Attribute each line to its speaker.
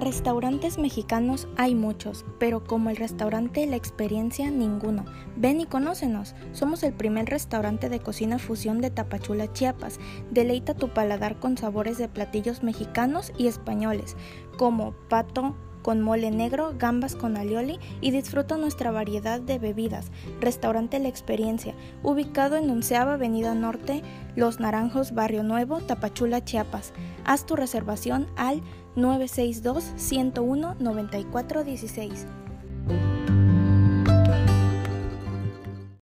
Speaker 1: Restaurantes mexicanos hay muchos, pero como el restaurante La Experiencia, ninguno. Ven y conócenos. Somos el primer restaurante de cocina fusión de Tapachula, Chiapas. Deleita tu paladar con sabores de platillos mexicanos y españoles, como pato, con mole negro, gambas con alioli y disfruta nuestra variedad de bebidas. Restaurante La Experiencia, ubicado en Onceava Avenida Norte, Los Naranjos, Barrio Nuevo, Tapachula, Chiapas. Haz tu reservación al 962 101 9416.